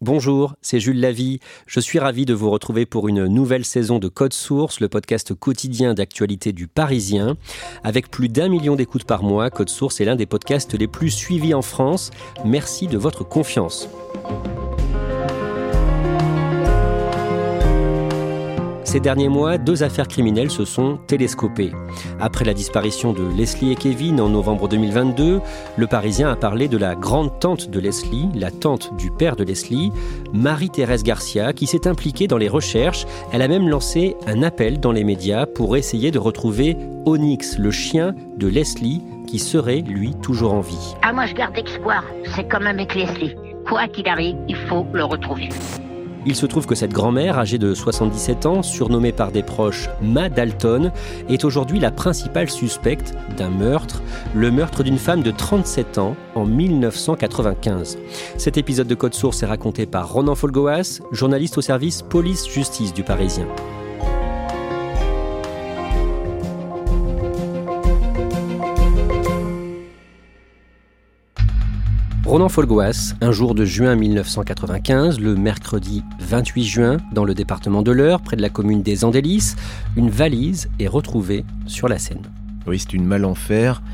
Bonjour, c'est Jules Lavie. Je suis ravi de vous retrouver pour une nouvelle saison de Code Source, le podcast quotidien d'actualité du Parisien. Avec plus d'un million d'écoutes par mois, Code Source est l'un des podcasts les plus suivis en France. Merci de votre confiance. Ces derniers mois, deux affaires criminelles se sont télescopées. Après la disparition de Leslie et Kevin en novembre 2022, le Parisien a parlé de la grande tante de Leslie, la tante du père de Leslie, Marie-Thérèse Garcia, qui s'est impliquée dans les recherches. Elle a même lancé un appel dans les médias pour essayer de retrouver Onyx, le chien de Leslie, qui serait, lui, toujours en vie. Ah, moi, je garde espoir. C'est comme avec Leslie. Quoi qu'il arrive, il faut le retrouver. Il se trouve que cette grand-mère, âgée de 77 ans, surnommée par des proches Ma Dalton, est aujourd'hui la principale suspecte d'un meurtre, le meurtre d'une femme de 37 ans en 1995. Cet épisode de Code Source est raconté par Ronan Folgoas, journaliste au service police-justice du Parisien. Ronan Folgoas, un jour de juin 1995, le mercredi 28 juin, dans le département de l'Eure, près de la commune des Andélis, une valise est retrouvée sur la Seine. Oui, c'est une malle en fer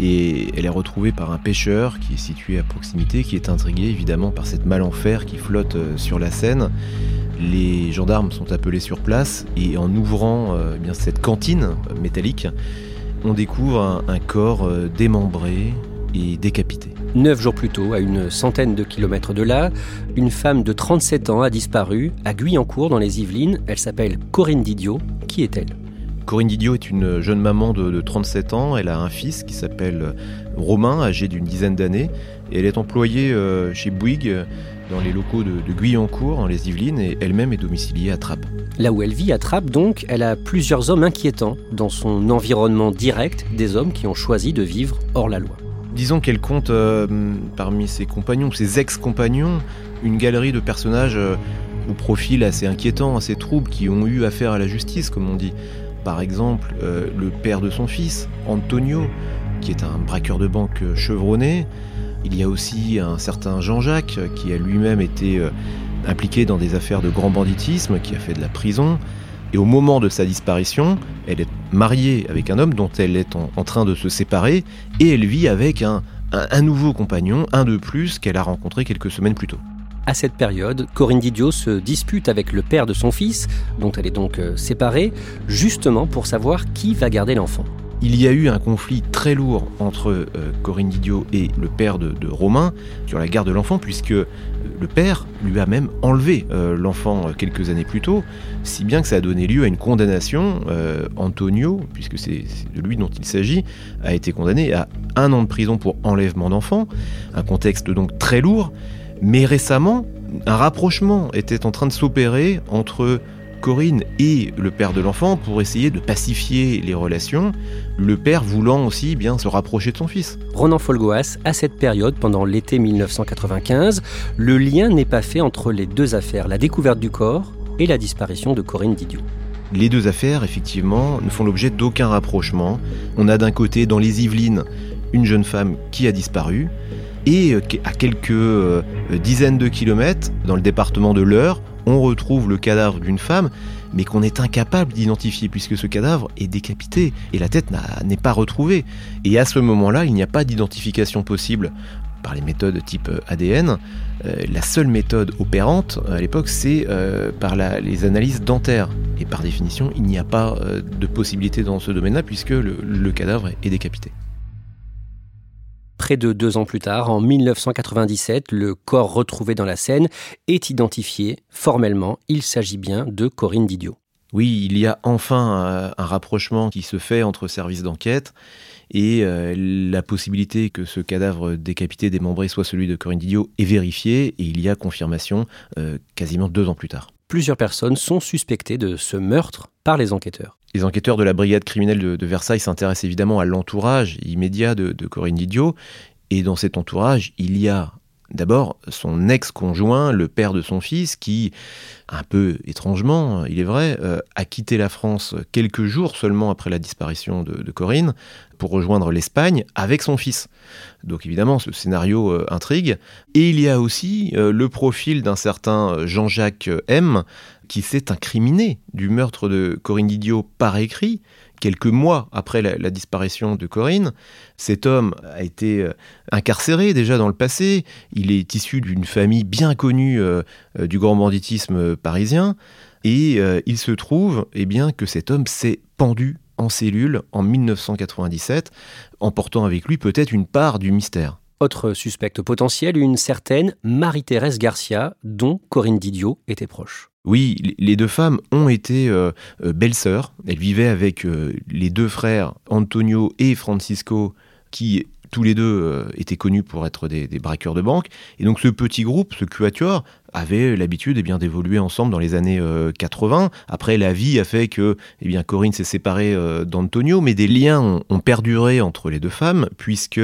et elle est retrouvée par un pêcheur qui est situé à proximité, qui est intrigué évidemment par cette malle en fer qui flotte euh, sur la Seine. Les gendarmes sont appelés sur place et en ouvrant euh, bien cette cantine métallique, on découvre un corps euh, démembré et décapité. Neuf jours plus tôt, à une centaine de kilomètres de là, une femme de 37 ans a disparu à Guyancourt dans les Yvelines. Elle s'appelle Corinne Didio. Qui est-elle? Corinne Didio est une jeune maman de, 37 ans. Elle a un fils qui s'appelle Romain, âgé d'une dizaine d'années. Et elle est employée euh, chez Bouygues dans les locaux de, de Guyancourt, dans les Yvelines, et elle-même est domiciliée à Trappes. Là où elle vit, à Trappes, donc, elle a plusieurs hommes inquiétants dans son environnement direct, des hommes qui ont choisi de vivre hors la loi. Disons qu'elle compte euh, parmi ses compagnons, ses ex-compagnons, une galerie de personnages euh, au profil assez inquiétant, assez trouble, qui ont eu affaire à la justice, comme on dit. Par exemple, euh, le père de son fils, Antonio, qui est un braqueur de banque chevronné. Il y a aussi un certain Jean-Jacques, qui a lui-même été impliqué dans des affaires de grand banditisme, qui a fait de la prison. Et au moment de sa disparition, elle est mariée avec un homme dont elle est en, train de se séparer et elle vit avec un, nouveau compagnon, un de plus qu'elle a rencontré quelques semaines plus tôt. À cette période, Corinne Didio se dispute avec le père de son fils, dont elle est donc euh, séparée, justement pour savoir qui va garder l'enfant. Il y a eu un conflit très lourd entre euh, Corinne Didio et le père de, Romain sur la garde de l'enfant, puisque le père lui a même enlevé euh, l'enfant quelques années plus tôt, si bien que ça a donné lieu à une condamnation. Antonio, puisque c'est de lui dont il s'agit, a été condamné à un an de prison pour enlèvement d'enfant, un contexte donc très lourd. Mais récemment, un rapprochement était en train de s'opérer entre Corinne et le père de l'enfant pour essayer de pacifier les relations, le père voulant aussi bien se rapprocher de son fils. Ronan Folgoas, à cette période, pendant l'été 1995, le lien n'est pas fait entre les deux affaires, la découverte du corps et la disparition de Corinne Didio. Les deux affaires, effectivement, ne font l'objet d'aucun rapprochement. On a d'un côté, dans les Yvelines, une jeune femme qui a disparu, et euh, à quelques euh, dizaines de kilomètres, dans le département de l'Eure, on retrouve le cadavre d'une femme, mais qu'on est incapable d'identifier puisque ce cadavre est décapité et la tête n'est pas retrouvée. Et à ce moment-là, il n'y a pas d'identification possible par les méthodes type ADN. la seule méthode opérante à l'époque, c'est par les analyses dentaires. Et par définition, il n'y a pas de possibilité dans ce domaine-là puisque le cadavre est décapité. Près de deux ans plus tard, en 1997, le corps retrouvé dans la Seine est identifié formellement. Il s'agit bien de Corinne Didio. Oui, il y a enfin euh, un rapprochement qui se fait entre services d'enquête et euh, la possibilité que ce cadavre décapité, démembré, soit celui de Corinne Didio est vérifiée et il y a confirmation euh, quasiment deux ans plus tard. Plusieurs personnes sont suspectées de ce meurtre par les enquêteurs. Les enquêteurs de la brigade criminelle de, Versailles s'intéressent évidemment à l'entourage immédiat de, Corinne Didio. Et dans cet entourage, il y a D'abord, son ex-conjoint, le père de son fils, qui, un peu étrangement, il est vrai, euh, a quitté la France quelques jours seulement après la disparition de, Corinne pour rejoindre l'Espagne avec son fils. Donc évidemment, ce scénario euh, intrigue. Et il y a aussi euh, le profil d'un certain Jean-Jacques M, qui s'est incriminé du meurtre de Corinne Didio par écrit, quelques mois après la, disparition de Corinne. Cet homme a été euh, incarcéré déjà dans le passé. Il est issu d'une famille bien connue euh, euh, du grand banditisme parisien. Et il se trouve eh bien, que cet homme s'est pendu en cellule en 1997, emportant avec lui peut-être une part du mystère. Autre suspecte potentiel, une certaine Marie-Thérèse Garcia, dont Corinne Didio était proche. Oui, les deux femmes ont été euh, euh, belles-sœurs. Elles vivaient avec euh, les deux frères Antonio et Francisco, qui tous les deux étaient connus pour être des, braqueurs de banque. Et donc ce petit groupe, ce quatuor, avait l'habitude eh bien d'évoluer ensemble dans les années 80. Après, la vie a fait que eh bien, Corinne s'est séparée d'Antonio, mais des liens ont, perduré entre les deux femmes, puisque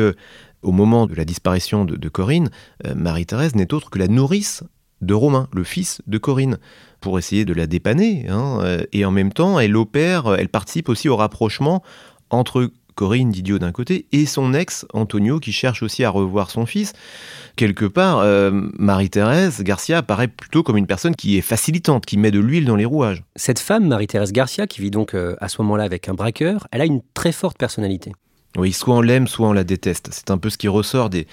au moment de la disparition de, Corinne, Marie-Thérèse n'est autre que la nourrice de Romain, le fils de Corinne pour essayer de la dépanner. Hein, euh, et en même temps, elle opère, elle participe aussi au rapprochement entre Corinne Didio d'un côté et son ex Antonio qui cherche aussi à revoir son fils. Quelque part, euh, Marie-Thérèse Garcia apparaît plutôt comme une personne qui est facilitante, qui met de l'huile dans les rouages. Cette femme, Marie-Thérèse Garcia, qui vit donc euh, à ce moment-là avec un braqueur, elle a une très forte personnalité. Oui, soit on l'aime, soit on la déteste. C'est un peu ce qui ressort des,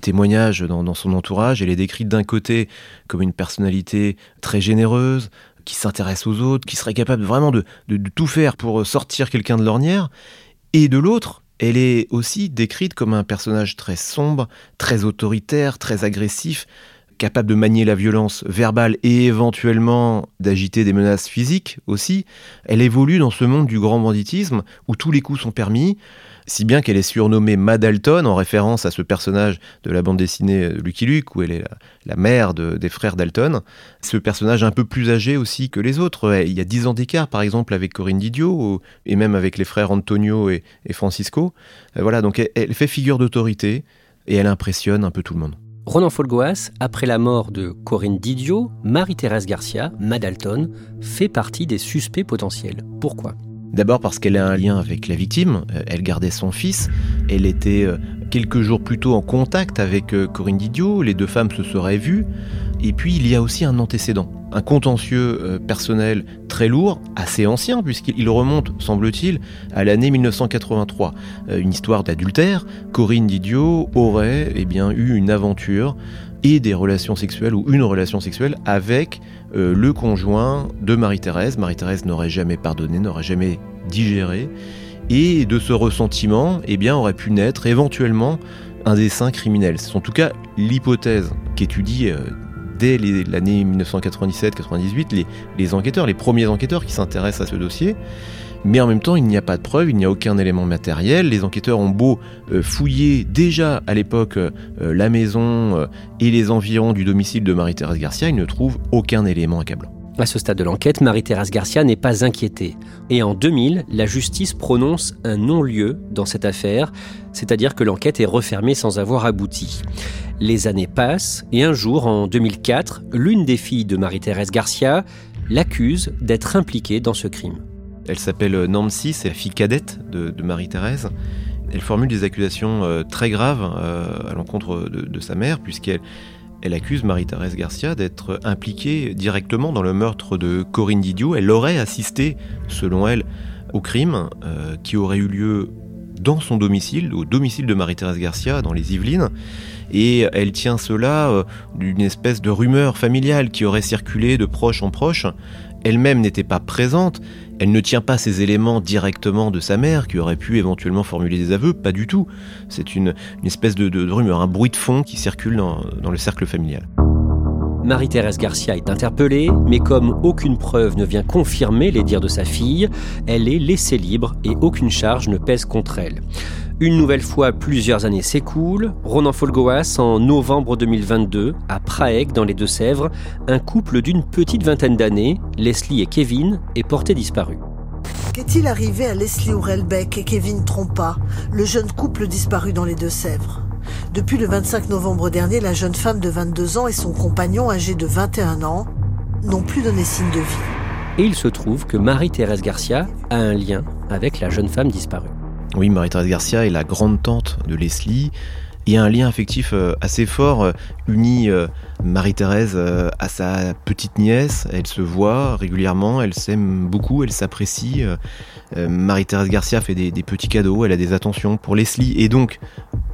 témoignages dans, son entourage. Elle est décrite d'un côté comme une personnalité très généreuse, qui s'intéresse aux autres, qui serait capable vraiment de, tout faire pour sortir quelqu'un de l'ornière. Et de l'autre, elle est aussi décrite comme un personnage très sombre, très autoritaire, très agressif, capable de manier la violence verbale et éventuellement d'agiter des menaces physiques aussi. Elle évolue dans ce monde du grand banditisme où tous les coups sont permis si bien qu'elle est surnommée Madalton en référence à ce personnage de la bande dessinée Lucky Luke, où elle est la, mère des frères Dalton. Ce personnage un peu plus âgé aussi que les autres. Il y a 10 ans d'écart, par exemple, avec Corinne Didio, et même avec les frères Antonio et, Francisco. Euh, voilà, donc elle, fait figure d'autorité, et elle impressionne un peu tout le monde. Ronan Folgoas, après la mort de Corinne Didio, Marie-Thérèse Garcia, Madalton, fait partie des suspects potentiels. Pourquoi? D'abord parce qu'elle a un lien avec la victime, euh, elle gardait son fils, elle était euh, quelques jours plus tôt en contact avec euh, Corinne Didio, les deux femmes se seraient vues, et puis il y a aussi un antécédent, un contentieux personnel très lourd, assez ancien puisqu'il remonte, semble-t-il, à l'année 1983. Une histoire d'adultère, Corinne Didio aurait eh bien, eu une aventure et des relations sexuelles ou une relation sexuelle avec le conjoint de Marie-Thérèse. Marie-Thérèse n'aurait jamais pardonné, n'aurait jamais digéré. Et de ce ressentiment, eh bien, aurait pu naître éventuellement un dessin criminel. C'est en tout cas l'hypothèse qu'étudie euh, dès l'année 1997-98 les, enquêteurs, les premiers enquêteurs qui s'intéressent à ce dossier. Mais en même temps, il n'y a pas de preuve, il n'y a aucun élément matériel. Les enquêteurs ont beau euh, fouiller déjà à l'époque euh, la maison et les environs du domicile de Marie-Thérèse Garcia, ils ne trouvent aucun élément accablant. À ce stade de l'enquête, Marie-Thérèse Garcia n'est pas inquiétée. Et en 2000, la justice prononce un non-lieu dans cette affaire, c'est-à-dire que l'enquête est refermée sans avoir abouti. Les années passent et un jour, en 2004, l'une des filles de Marie-Thérèse Garcia l'accuse d'être impliquée dans ce crime. Elle s'appelle euh, Nancy, c'est la fille cadette de, Marie-Thérèse. Elle formule des accusations euh, très graves euh, à l'encontre de, sa mère, puisqu'elle elle accuse Marie-Thérèse Garcia d'être impliquée directement dans le meurtre de Corinne Didio. Elle aurait assisté, selon elle, au crime qui aurait eu lieu dans son domicile, au domicile de Marie-Thérèse Garcia, dans les Yvelines. et elle tient cela euh, d'une espèce de rumeur familiale qui aurait circulé de proche en proche. Elle-même n'était pas présente, elle ne tient pas ces éléments directement de sa mère qui aurait pu éventuellement formuler des aveux, pas du tout. C'est une, espèce de, rumeur, un bruit de fond qui circule dans le cercle familial. Marie-Thérèse Garcia est interpellée, mais comme aucune preuve ne vient confirmer les dires de sa fille, elle est laissée libre et aucune charge ne pèse contre elle. Une nouvelle fois, plusieurs années s'écoulent. Ronan Folgoas, en novembre 2022, à Prague, dans les Deux-Sèvres, un couple d'une petite vingtaine d'années, Leslie et Kevin, est porté disparu. Qu'est-il arrivé à Leslie Ourelbeck et Kevin Trompa, le jeune couple disparu dans les Deux-Sèvres? Depuis le 25 novembre dernier, la jeune femme de 22 ans et son compagnon âgé de 21 ans n'ont plus donné signe de vie. Et il se trouve que Marie-Thérèse Garcia a un lien avec la jeune femme disparue. Oui, Marie-Thérèse Garcia est la grande-tante de Leslie. Il y a un lien affectif euh, assez fort, euh, uni euh, Marie-Thérèse à sa petite nièce. Elle se voit régulièrement, elle s'aime beaucoup, elle s'apprécie. Marie-Thérèse Garcia fait des, petits cadeaux, elle a des attentions pour Leslie. Et donc,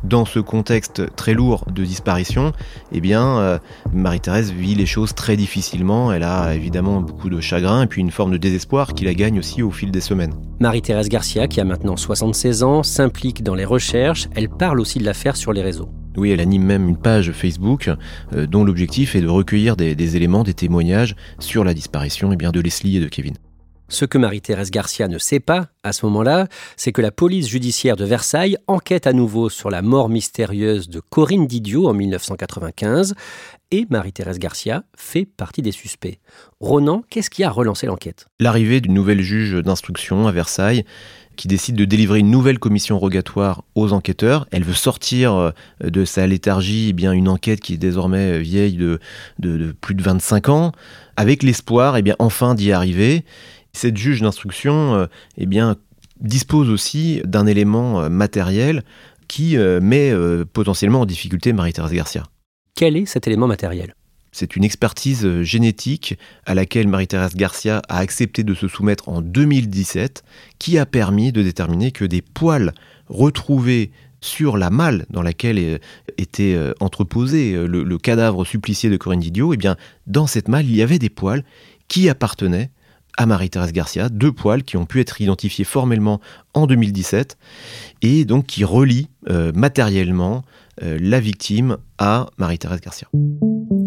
dans ce contexte très lourd de disparition, eh bien, Marie-Thérèse vit les choses très difficilement. Elle a évidemment beaucoup de chagrin et puis une forme de désespoir qui la gagne aussi au fil des semaines. Marie-Thérèse Garcia, qui a maintenant 76 ans, s'implique dans les recherches. Elle parle aussi de l'affaire sur les réseaux. Oui, elle anime même une page Facebook euh, dont l'objectif est de recueillir des, éléments, des témoignages sur la disparition eh bien, de Leslie et de Kevin. Ce que Marie-Thérèse Garcia ne sait pas, à ce moment-là, c'est que la police judiciaire de Versailles enquête à nouveau sur la mort mystérieuse de Corinne Didio en 1995, et Marie-Thérèse Garcia fait partie des suspects. Ronan, qu'est-ce qui a relancé l'enquête? L'arrivée d'une nouvelle juge d'instruction à Versailles qui décide de délivrer une nouvelle commission rogatoire aux enquêteurs. Elle veut sortir euh, de sa léthargie eh bien une enquête qui est désormais vieille de, de, plus de 25 ans, avec l'espoir eh enfin d'y arriver. Cette juge d'instruction euh, eh bien dispose aussi d'un élément euh, matériel qui met potentiellement en difficulté Marie-Thérèse Garcia. Quel est cet élément matériel? C'est une expertise euh, génétique à laquelle Marie-Thérèse Garcia a accepté de se soumettre en 2017, qui a permis de déterminer que des poils retrouvés sur la malle dans laquelle euh, était euh, entreposé le, cadavre supplicié de Corinne Didio, et eh bien, dans cette malle, il y avait des poils qui appartenaient à Marie-Thérèse Garcia, deux poils qui ont pu être identifiés formellement en 2017 et donc qui relient matériellement la victime à Marie-Thérèse Garcia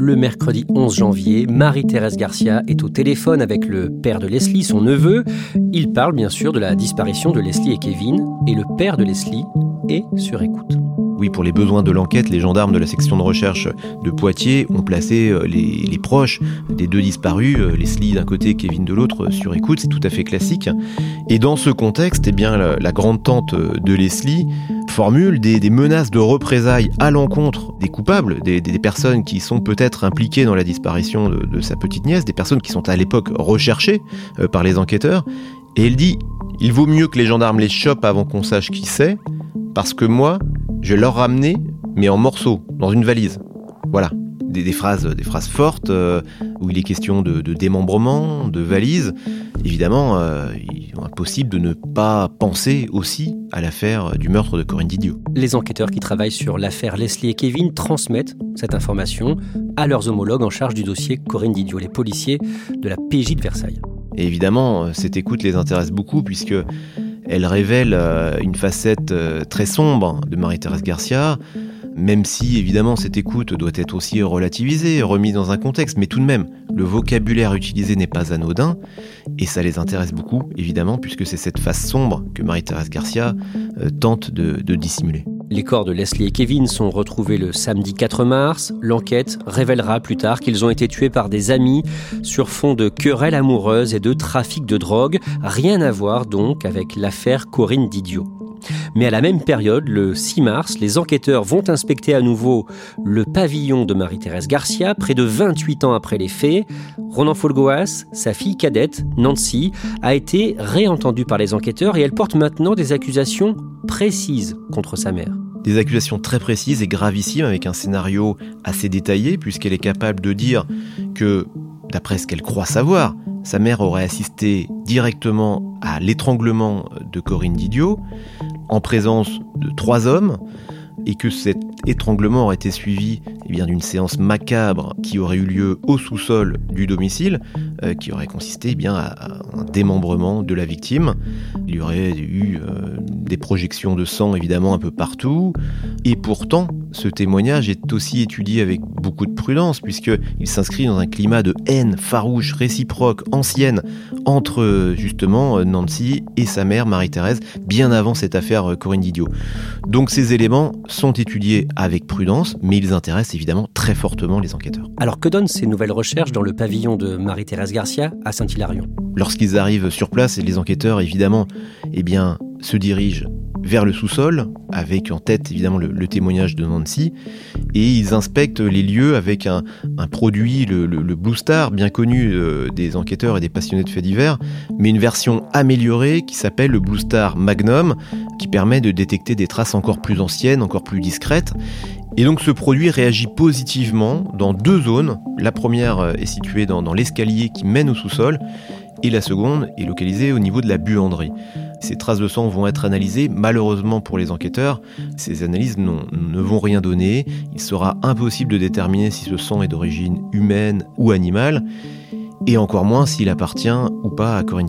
le mercredi 11 janvier, Marie-Thérèse Garcia est au téléphone avec le père de Leslie, son neveu. Il parle bien sûr de la disparition de Leslie et Kevin, et le père de Leslie est sur écoute. Oui, pour les besoins de l'enquête, les gendarmes de la section de recherche de Poitiers ont placé euh, les, proches des deux disparus, euh, Leslie d'un côté, Kevin de l'autre, sur écoute. C'est tout à fait classique. Et dans ce contexte, eh la, grande tante de Leslie formule des, menaces de représailles à l'encontre des coupables, des, personnes qui sont peut-être impliquées dans la disparition de, sa petite nièce, des personnes qui sont à l'époque recherchées euh, par les enquêteurs. Et elle dit il vaut mieux que les gendarmes les chopent avant qu'on sache qui c'est, parce que moi, je leur ramener, mais en morceaux, dans une valise. Voilà. Des, phrases, des phrases fortes, euh, où il est question de, démembrement, de valise. Évidemment, euh, il est impossible de ne pas penser aussi à l'affaire du meurtre de Corinne Didio. Les enquêteurs qui travaillent sur l'affaire Leslie et Kevin transmettent cette information à leurs homologues en charge du dossier Corinne Didio, les policiers de la PJ de Versailles. Et évidemment, cette écoute les intéresse beaucoup puisque elle révèle euh, une facette euh, très sombre de Marie-Thérèse Garcia, même si évidemment cette écoute doit être aussi relativisée, remise dans un contexte, mais tout de même, le vocabulaire utilisé n'est pas anodin, et ça les intéresse beaucoup, évidemment, puisque c'est cette face sombre que Marie-Thérèse Garcia euh, tente de dissimuler. Les corps de Leslie et Kevin sont retrouvés le samedi 4 mars. L'enquête révélera plus tard qu'ils ont été tués par des amis sur fond de querelles amoureuses et de trafic de drogue. Rien à voir donc avec l'affaire Corinne Didio. Mais à la même période, le 6 mars, les enquêteurs vont inspecter à nouveau le pavillon de Marie-Thérèse Garcia, près de 28 ans après les faits. Ronan Folgoas, sa fille cadette, Nancy, a été réentendue par les enquêteurs et elle porte maintenant des accusations précises contre sa mère. Des accusations très précises et gravissimes avec un scénario assez détaillé puisqu'elle est capable de dire que, d'après ce qu'elle croit savoir, sa mère aurait assisté directement à l'étranglement de Corinne Didio en présence de trois hommes et que cet étranglement aurait été suivi eh bien, d'une séance macabre qui aurait eu lieu au sous-sol du domicile, euh, qui aurait consisté eh bien, à, un démembrement de la victime. Il y aurait eu euh, des projections de sang évidemment un peu partout, et pourtant ce témoignage est aussi étudié avec beaucoup de prudence, puisqu'il s'inscrit dans un climat de haine farouche, réciproque, ancienne, entre justement Nancy et sa mère Marie-Thérèse, bien avant cette affaire Corinne Didio. Donc ces éléments sont étudiés avec prudence, mais ils intéressent évidemment très fortement les enquêteurs. Alors que donnent ces nouvelles recherches dans le pavillon de Marie-Thérèse Garcia à Saint-Hilarion? Lorsqu'ils arrivent sur place, les enquêteurs évidemment eh bien, se dirigent vers le sous-sol, avec en tête évidemment le, témoignage de Nancy, et ils inspectent les lieux avec un, produit, le, Blue Star, bien connu euh, des enquêteurs et des passionnés de faits divers, mais une version améliorée qui s'appelle le Blue Star Magnum, qui permet de détecter des traces encore plus anciennes, encore plus discrètes. Et donc ce produit réagit positivement dans deux zones. La première euh, est située dans, dans l'escalier qui mène au sous-sol, et la seconde est localisée au niveau de la buanderie. Ces traces de sang vont être analysées. Malheureusement pour les enquêteurs, ces analyses ne vont rien donner. Il sera impossible de déterminer si ce sang est d'origine humaine ou animale, et encore moins s'il appartient ou pas à Corinne.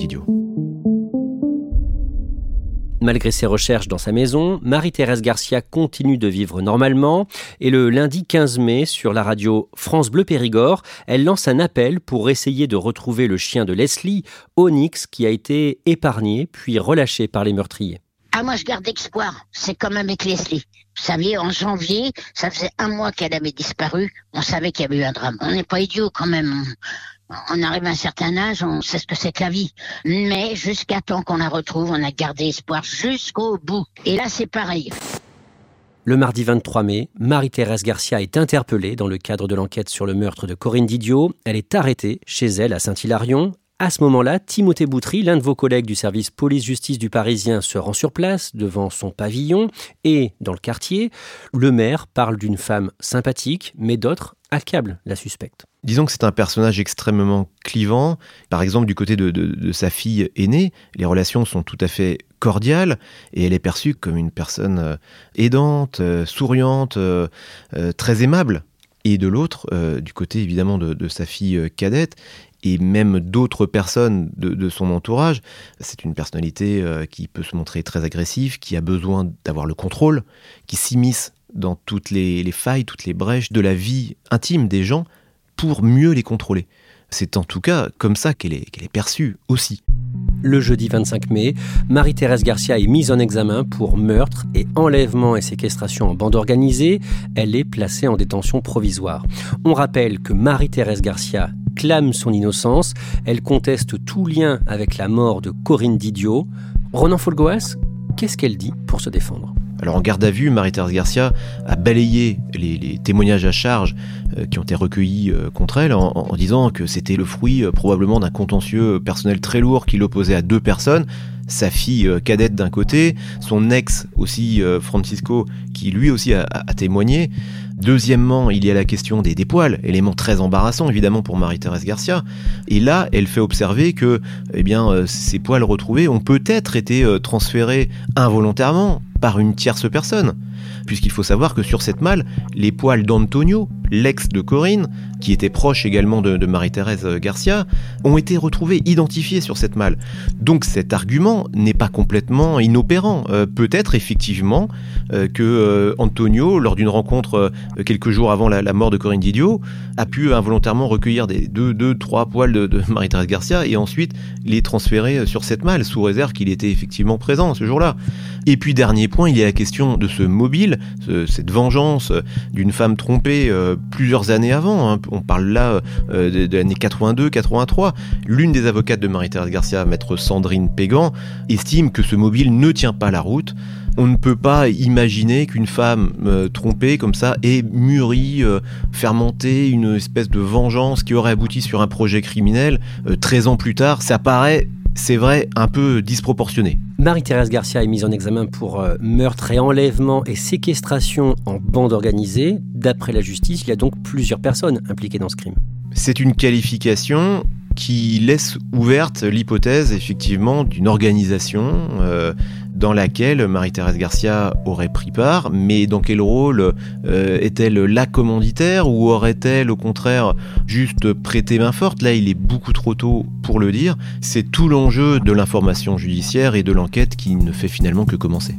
Malgré ses recherches dans sa maison, Marie-Thérèse Garcia continue de vivre normalement et le lundi 15 mai, sur la radio France Bleu Périgord, elle lance un appel pour essayer de retrouver le chien de Leslie, Onyx, qui a été épargné puis relâché par les meurtriers. Ah, moi, je garde espoir. C'est comme avec Leslie. Vous saviez, en janvier, ça faisait un mois qu'elle avait disparu. On savait qu'il y avait eu un drame. On n'est pas idiot quand même on arrive à un certain âge, on sait ce que c'est que la vie. Mais jusqu'à temps qu'on la retrouve, on a gardé espoir jusqu'au bout. Et là, c'est pareil. Le mardi 23 mai, Marie-Thérèse Garcia est interpellée dans le cadre de l'enquête sur le meurtre de Corinne Didio. Elle est arrêtée chez elle à Saint-Hilarion. À ce moment-là, Timothée Boutry, l'un de vos collègues du service police-justice du Parisien, se rend sur place devant son pavillon et, dans le quartier, le maire parle d'une femme sympathique, mais d'autres accablent la suspecte. Disons que c'est un personnage extrêmement clivant. Par exemple, du côté de, sa fille aînée, les relations sont tout à fait cordiales et elle est perçue comme une personne euh, aidante, euh, souriante, euh, très aimable. Et de l'autre, du côté évidemment de, sa fille cadette, et même d'autres personnes de, son entourage. C'est une personnalité qui peut se montrer très agressive, qui a besoin d'avoir le contrôle, qui s'immisce dans toutes les, failles, toutes les brèches de la vie intime des gens pour mieux les contrôler. C'est en tout cas comme ça qu'elle est, est perçue aussi. Le jeudi 25 mai, Marie-Thérèse Garcia est mise en examen pour meurtre et enlèvement et séquestration en bande organisée. Elle est placée en détention provisoire. On rappelle que Marie-Thérèse Garcia clame son innocence. Elle conteste tout lien avec la mort de Corinne Didio. Ronan Folgoas, qu'est-ce qu'elle dit pour se défendre? Alors en garde à vue, Marie-Thérèse Garcia a balayé les, témoignages à charge euh, qui ont été recueillis euh, contre elle en, disant que c'était le fruit euh, probablement d'un contentieux personnel très lourd qui l'opposait à deux personnes sa fille cadette d'un côté, son ex aussi Francisco qui lui aussi a témoigné. Deuxièmement, il y a la question des, poils, élément très embarrassant évidemment pour Marie-Thérèse Garcia. Et là, elle fait observer que eh bien, euh, ces poils retrouvés ont peut-être été euh, transférés involontairement par une tierce personne puisqu'il faut savoir que sur cette malle, les poils d'Antonio, l'ex de Corinne, qui était proche également de, Marie-Thérèse Garcia, ont été retrouvés, identifiés sur cette malle. Donc cet argument n'est pas complètement inopérant. Euh, peut-être effectivement euh, que euh, Antonio, lors d'une rencontre quelques jours avant la, mort de Corinne Didio, a pu involontairement recueillir des deux, deux trois poils de, Marie-Thérèse Garcia et ensuite les transférer sur cette malle, sous réserve qu'il était effectivement présent ce jour-là. Et puis dernier il y a la question de ce mobile, cette vengeance d'une femme trompée euh, plusieurs années avant. Hein. On parle là euh, de, l'année 82-83. L'une des avocates de Marie-Thérèse Garcia, maître Sandrine Pégan, estime que ce mobile ne tient pas la route. On ne peut pas imaginer qu'une femme euh, trompée comme ça ait mûri, fermenté une espèce de vengeance qui aurait abouti sur un projet criminel 13 ans plus tard. Ça paraît c'est vrai, un peu disproportionné. Marie-Thérèse Garcia est mise en examen pour euh, meurtre et enlèvement et séquestration en bande organisée. D'après la justice, il y a donc plusieurs personnes impliquées dans ce crime. C'est une qualification qui laisse ouverte l'hypothèse effectivement d'une organisation euh, dans laquelle Marie-Thérèse Garcia aurait pris part, mais dans quel rôle euh, Est-elle la commanditaire ou aurait-elle au contraire juste prêté main forte? Là, il est beaucoup trop tôt pour le dire. C'est tout l'enjeu de l'information judiciaire et de l'enquête qui ne fait finalement que commencer.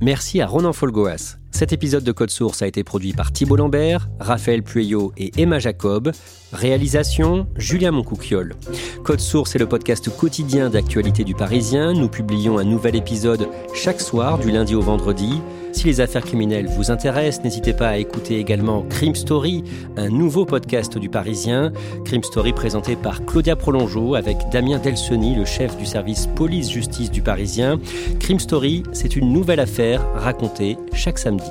Merci à Ronan Folgoas. Cet épisode de Code Source a été produit par Thibault Lambert, Raphaël Pueyo et Emma Jacob. Réalisation Julien Moncouquiole. Code Source est le podcast quotidien d'actualité du Parisien. Nous publions un nouvel épisode chaque soir du lundi au vendredi. Si les affaires criminelles vous intéressent, n'hésitez pas à écouter également Crime Story, un nouveau podcast du Parisien. Crime Story présenté par Claudia Prolongeau avec Damien Delseny, le chef du service police-justice du Parisien. Crime Story, c'est une nouvelle affaire racontée chaque samedi.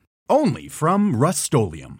only from Rust-Oleum.